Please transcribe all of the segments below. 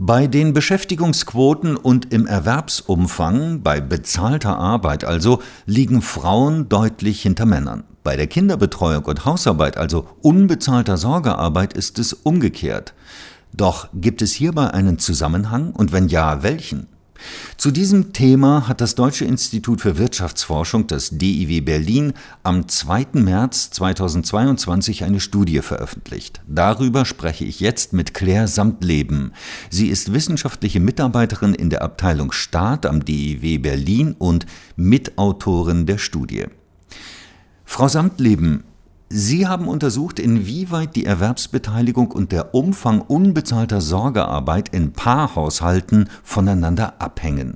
Bei den Beschäftigungsquoten und im Erwerbsumfang, bei bezahlter Arbeit also, liegen Frauen deutlich hinter Männern. Bei der Kinderbetreuung und Hausarbeit, also unbezahlter Sorgearbeit, ist es umgekehrt. Doch gibt es hierbei einen Zusammenhang und wenn ja, welchen? Zu diesem Thema hat das Deutsche Institut für Wirtschaftsforschung, das DIW Berlin, am 2. März 2022 eine Studie veröffentlicht. Darüber spreche ich jetzt mit Claire Samtleben. Sie ist wissenschaftliche Mitarbeiterin in der Abteilung Staat am DIW Berlin und Mitautorin der Studie. Frau Samtleben, Sie haben untersucht, inwieweit die Erwerbsbeteiligung und der Umfang unbezahlter Sorgearbeit in Paarhaushalten voneinander abhängen.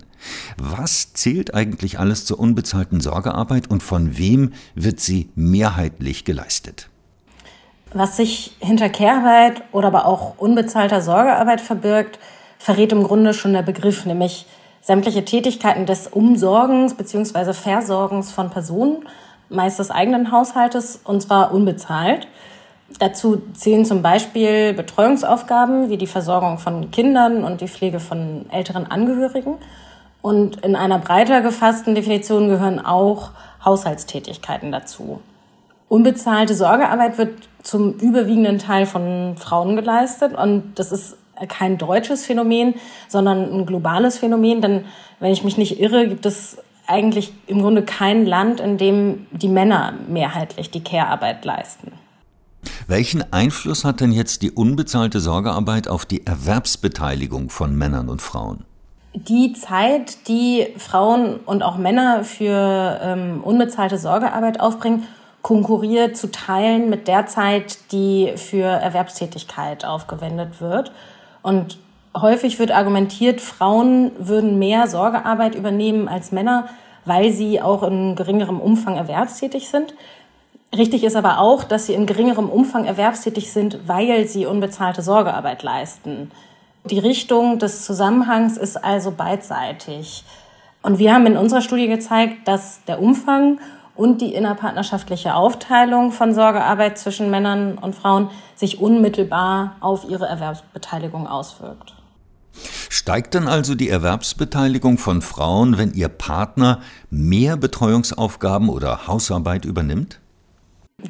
Was zählt eigentlich alles zur unbezahlten Sorgearbeit und von wem wird sie mehrheitlich geleistet? Was sich hinter Care-Arbeit oder aber auch unbezahlter Sorgearbeit verbirgt, verrät im Grunde schon der Begriff, nämlich sämtliche Tätigkeiten des Umsorgens bzw. Versorgens von Personen meist des eigenen Haushaltes, und zwar unbezahlt. Dazu zählen zum Beispiel Betreuungsaufgaben wie die Versorgung von Kindern und die Pflege von älteren Angehörigen. Und in einer breiter gefassten Definition gehören auch Haushaltstätigkeiten dazu. Unbezahlte Sorgearbeit wird zum überwiegenden Teil von Frauen geleistet und das ist kein deutsches Phänomen, sondern ein globales Phänomen, denn wenn ich mich nicht irre, gibt es eigentlich im Grunde kein Land, in dem die Männer mehrheitlich die Care-Arbeit leisten. Welchen Einfluss hat denn jetzt die unbezahlte Sorgearbeit auf die Erwerbsbeteiligung von Männern und Frauen? Die Zeit, die Frauen und auch Männer für ähm, unbezahlte Sorgearbeit aufbringen, konkurriert zu Teilen mit der Zeit, die für Erwerbstätigkeit aufgewendet wird. Und häufig wird argumentiert, Frauen würden mehr Sorgearbeit übernehmen als Männer, weil sie auch in geringerem Umfang erwerbstätig sind. Richtig ist aber auch, dass sie in geringerem Umfang erwerbstätig sind, weil sie unbezahlte Sorgearbeit leisten. Die Richtung des Zusammenhangs ist also beidseitig. Und wir haben in unserer Studie gezeigt, dass der Umfang und die innerpartnerschaftliche Aufteilung von Sorgearbeit zwischen Männern und Frauen sich unmittelbar auf ihre Erwerbsbeteiligung auswirkt. Steigt dann also die Erwerbsbeteiligung von Frauen, wenn ihr Partner mehr Betreuungsaufgaben oder Hausarbeit übernimmt?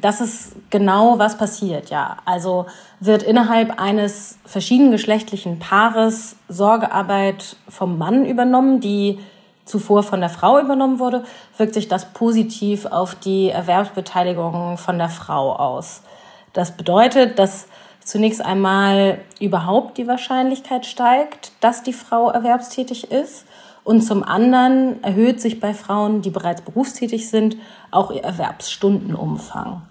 Das ist genau, was passiert, ja. Also wird innerhalb eines verschiedengeschlechtlichen Paares Sorgearbeit vom Mann übernommen, die zuvor von der Frau übernommen wurde, wirkt sich das positiv auf die Erwerbsbeteiligung von der Frau aus. Das bedeutet, dass zunächst einmal überhaupt die Wahrscheinlichkeit steigt, dass die Frau erwerbstätig ist. Und zum anderen erhöht sich bei Frauen, die bereits berufstätig sind, auch ihr Erwerbsstundenumfang.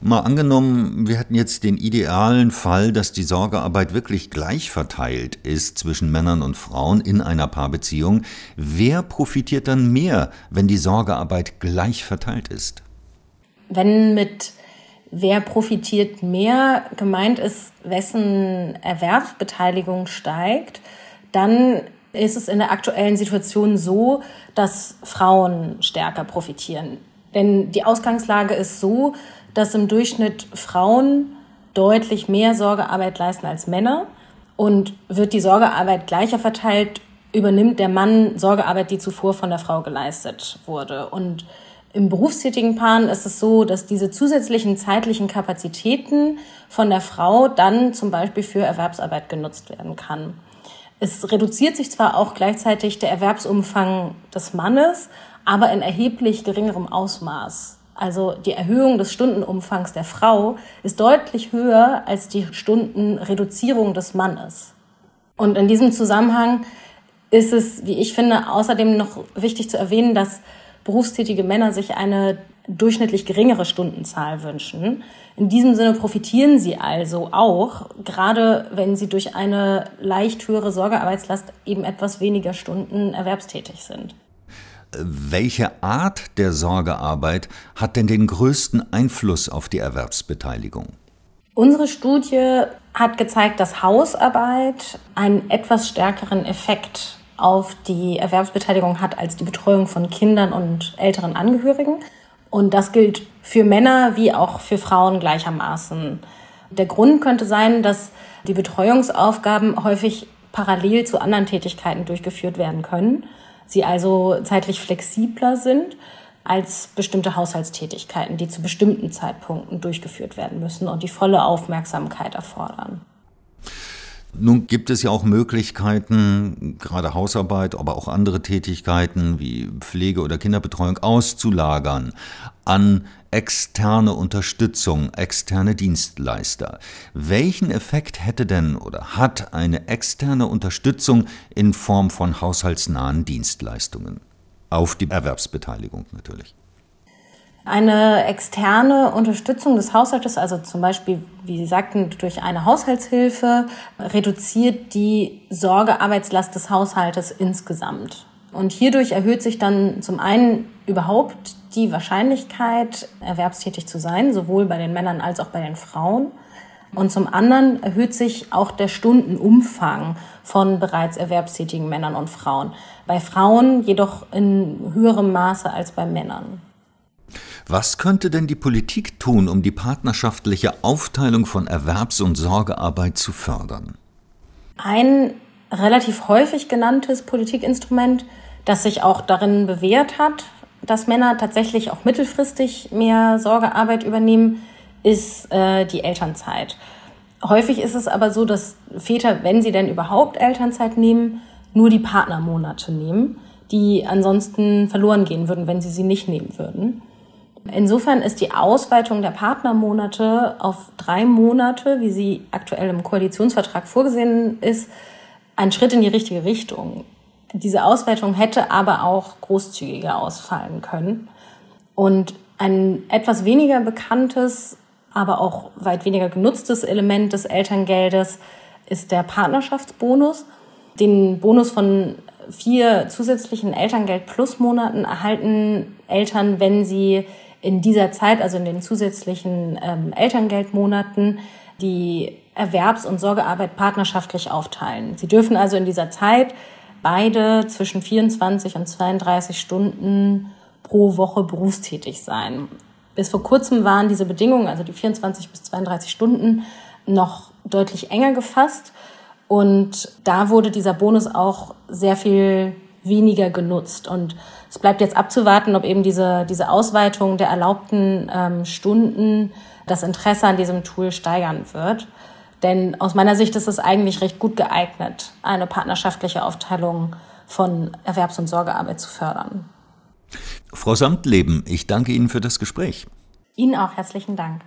Mal angenommen, wir hätten jetzt den idealen Fall, dass die Sorgearbeit wirklich gleich verteilt ist zwischen Männern und Frauen in einer Paarbeziehung. Wer profitiert dann mehr, wenn die Sorgearbeit gleich verteilt ist? Wenn mit wer profitiert mehr gemeint ist, wessen Erwerbsbeteiligung steigt, dann ist es in der aktuellen Situation so, dass Frauen stärker profitieren. Denn die Ausgangslage ist so, dass im Durchschnitt Frauen deutlich mehr Sorgearbeit leisten als Männer. Und wird die Sorgearbeit gleicher verteilt, übernimmt der Mann Sorgearbeit, die zuvor von der Frau geleistet wurde. Und im berufstätigen Paaren ist es so, dass diese zusätzlichen zeitlichen Kapazitäten von der Frau dann zum Beispiel für Erwerbsarbeit genutzt werden kann. Es reduziert sich zwar auch gleichzeitig der Erwerbsumfang des Mannes, aber in erheblich geringerem Ausmaß. Also die Erhöhung des Stundenumfangs der Frau ist deutlich höher als die Stundenreduzierung des Mannes. Und in diesem Zusammenhang ist es, wie ich finde, außerdem noch wichtig zu erwähnen, dass berufstätige Männer sich eine durchschnittlich geringere Stundenzahl wünschen. In diesem Sinne profitieren sie also auch, gerade wenn sie durch eine leicht höhere Sorgearbeitslast eben etwas weniger Stunden erwerbstätig sind. Welche Art der Sorgearbeit hat denn den größten Einfluss auf die Erwerbsbeteiligung? Unsere Studie hat gezeigt, dass Hausarbeit einen etwas stärkeren Effekt auf die Erwerbsbeteiligung hat als die Betreuung von Kindern und älteren Angehörigen. Und das gilt für Männer wie auch für Frauen gleichermaßen. Der Grund könnte sein, dass die Betreuungsaufgaben häufig parallel zu anderen Tätigkeiten durchgeführt werden können. Sie also zeitlich flexibler sind als bestimmte Haushaltstätigkeiten, die zu bestimmten Zeitpunkten durchgeführt werden müssen und die volle Aufmerksamkeit erfordern. Nun gibt es ja auch Möglichkeiten, gerade Hausarbeit, aber auch andere Tätigkeiten wie Pflege oder Kinderbetreuung auszulagern an externe Unterstützung, externe Dienstleister. Welchen Effekt hätte denn oder hat eine externe Unterstützung in Form von haushaltsnahen Dienstleistungen? Auf die Erwerbsbeteiligung natürlich. Eine externe Unterstützung des Haushaltes, also zum Beispiel, wie Sie sagten, durch eine Haushaltshilfe, reduziert die Sorgearbeitslast des Haushaltes insgesamt. Und hierdurch erhöht sich dann zum einen überhaupt die Wahrscheinlichkeit, erwerbstätig zu sein, sowohl bei den Männern als auch bei den Frauen. Und zum anderen erhöht sich auch der Stundenumfang von bereits erwerbstätigen Männern und Frauen. Bei Frauen jedoch in höherem Maße als bei Männern. Was könnte denn die Politik tun, um die partnerschaftliche Aufteilung von Erwerbs- und Sorgearbeit zu fördern? Ein relativ häufig genanntes Politikinstrument, das sich auch darin bewährt hat, dass Männer tatsächlich auch mittelfristig mehr Sorgearbeit übernehmen, ist äh, die Elternzeit. Häufig ist es aber so, dass Väter, wenn sie denn überhaupt Elternzeit nehmen, nur die Partnermonate nehmen, die ansonsten verloren gehen würden, wenn sie sie nicht nehmen würden. Insofern ist die Ausweitung der Partnermonate auf drei Monate, wie sie aktuell im Koalitionsvertrag vorgesehen ist, ein Schritt in die richtige Richtung. Diese Ausweitung hätte aber auch großzügiger ausfallen können. Und ein etwas weniger bekanntes, aber auch weit weniger genutztes Element des Elterngeldes ist der Partnerschaftsbonus. Den Bonus von vier zusätzlichen Elterngeld-Plus-Monaten erhalten Eltern, wenn sie in dieser Zeit, also in den zusätzlichen ähm, Elterngeldmonaten, die Erwerbs- und Sorgearbeit partnerschaftlich aufteilen. Sie dürfen also in dieser Zeit beide zwischen 24 und 32 Stunden pro Woche berufstätig sein. Bis vor kurzem waren diese Bedingungen, also die 24 bis 32 Stunden, noch deutlich enger gefasst. Und da wurde dieser Bonus auch sehr viel weniger genutzt. Und es bleibt jetzt abzuwarten, ob eben diese, diese Ausweitung der erlaubten ähm, Stunden das Interesse an diesem Tool steigern wird. Denn aus meiner Sicht ist es eigentlich recht gut geeignet, eine partnerschaftliche Aufteilung von Erwerbs- und Sorgearbeit zu fördern. Frau Samtleben, ich danke Ihnen für das Gespräch. Ihnen auch herzlichen Dank.